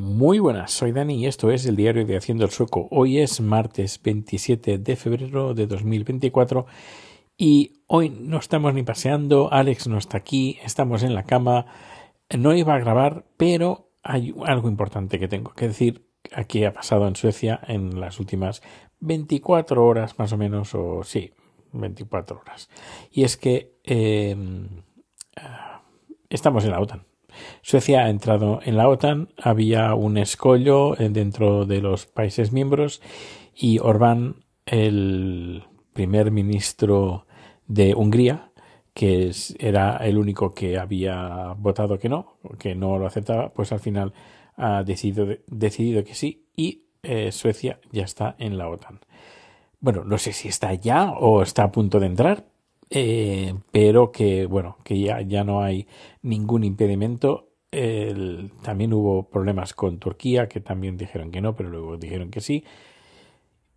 Muy buenas, soy Dani y esto es el diario de Haciendo el Sueco. Hoy es martes 27 de febrero de 2024 y hoy no estamos ni paseando, Alex no está aquí, estamos en la cama. No iba a grabar, pero hay algo importante que tengo que decir. Aquí ha pasado en Suecia en las últimas 24 horas más o menos, o sí, 24 horas. Y es que eh, estamos en la OTAN. Suecia ha entrado en la OTAN, había un escollo eh, dentro de los países miembros y Orbán, el primer ministro de Hungría, que era el único que había votado que no, que no lo aceptaba, pues al final ha decidido, decidido que sí y eh, Suecia ya está en la OTAN. Bueno, no sé si está ya o está a punto de entrar, eh, pero que bueno, que ya, ya no hay ningún impedimento. también hubo problemas con Turquía, que también dijeron que no, pero luego dijeron que sí.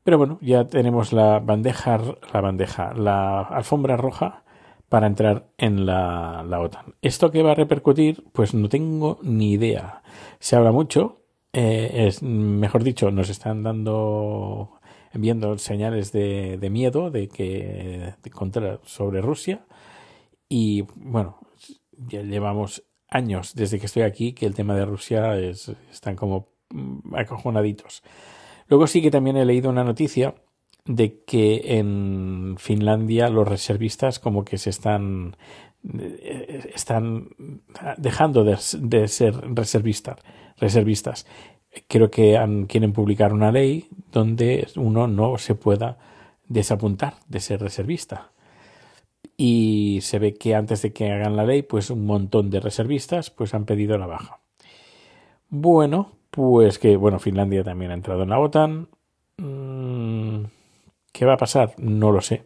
Pero bueno, ya tenemos la bandeja, la bandeja, la alfombra roja para entrar en la, la OTAN. ¿Esto qué va a repercutir? Pues no tengo ni idea. Se habla mucho, eh, es, mejor dicho, nos están dando enviando señales de, de miedo de que contra sobre Rusia y bueno ya llevamos años desde que estoy aquí que el tema de Rusia es, están como mm, acojonaditos. Luego sí que también he leído una noticia de que en Finlandia los reservistas como que se están eh, están dejando de, de ser reservistas reservistas creo que quieren publicar una ley donde uno no se pueda desapuntar de ser reservista. Y se ve que antes de que hagan la ley, pues un montón de reservistas pues han pedido la baja. Bueno, pues que bueno, Finlandia también ha entrado en la OTAN. Mm, ¿Qué va a pasar? No lo sé.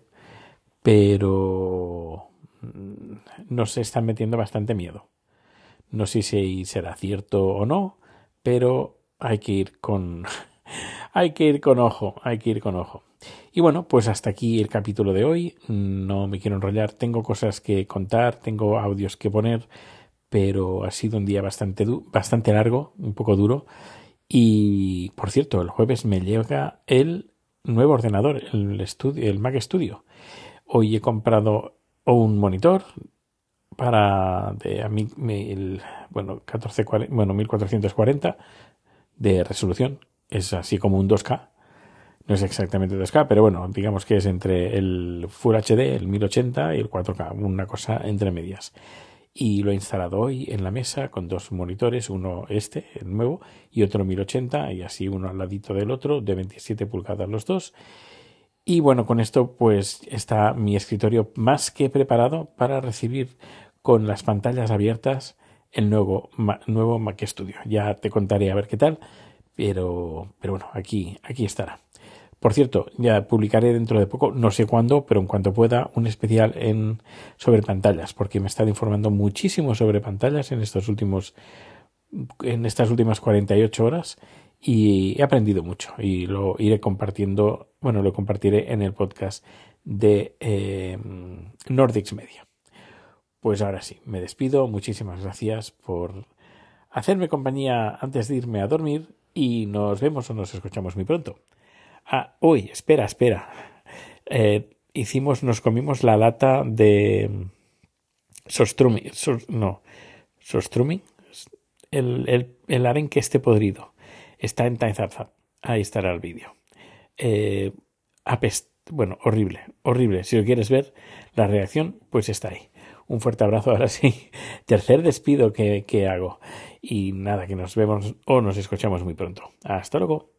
Pero mm, nos están metiendo bastante miedo. No sé si será cierto o no, pero hay que ir con hay que ir con ojo, hay que ir con ojo. Y bueno, pues hasta aquí el capítulo de hoy. No me quiero enrollar, tengo cosas que contar, tengo audios que poner, pero ha sido un día bastante bastante largo, un poco duro. Y por cierto, el jueves me llega el nuevo ordenador, el, estudio, el Mac Studio. Hoy he comprado un monitor para de a mí el, bueno 14 bueno 1440 de resolución. Es así como un 2K. No es exactamente 2K, pero bueno, digamos que es entre el Full HD, el 1080 y el 4K, una cosa entre medias. Y lo he instalado hoy en la mesa con dos monitores, uno este, el nuevo, y otro 1080, y así uno al ladito del otro, de 27 pulgadas los dos. Y bueno, con esto pues está mi escritorio más que preparado para recibir con las pantallas abiertas el nuevo, nuevo Mac Studio. Ya te contaré a ver qué tal, pero, pero bueno, aquí, aquí estará. Por cierto, ya publicaré dentro de poco, no sé cuándo, pero en cuanto pueda, un especial en sobre pantallas, porque me estado informando muchísimo sobre pantallas en estos últimos en estas últimas 48 horas y he aprendido mucho y lo iré compartiendo, bueno, lo compartiré en el podcast de eh, Nordics Media. Pues ahora sí, me despido. Muchísimas gracias por hacerme compañía antes de irme a dormir y nos vemos o nos escuchamos muy pronto. Ah, uy, espera, espera. Eh, hicimos, nos comimos la lata de Sostrumi, no, Sostrumi, el, el, el arenque este podrido. Está en Taizapzap. Ahí estará el vídeo. Eh, bueno, horrible, horrible. Si lo quieres ver, la reacción, pues está ahí un fuerte abrazo ahora sí. Tercer despido que, que hago. Y nada, que nos vemos o nos escuchamos muy pronto. Hasta luego.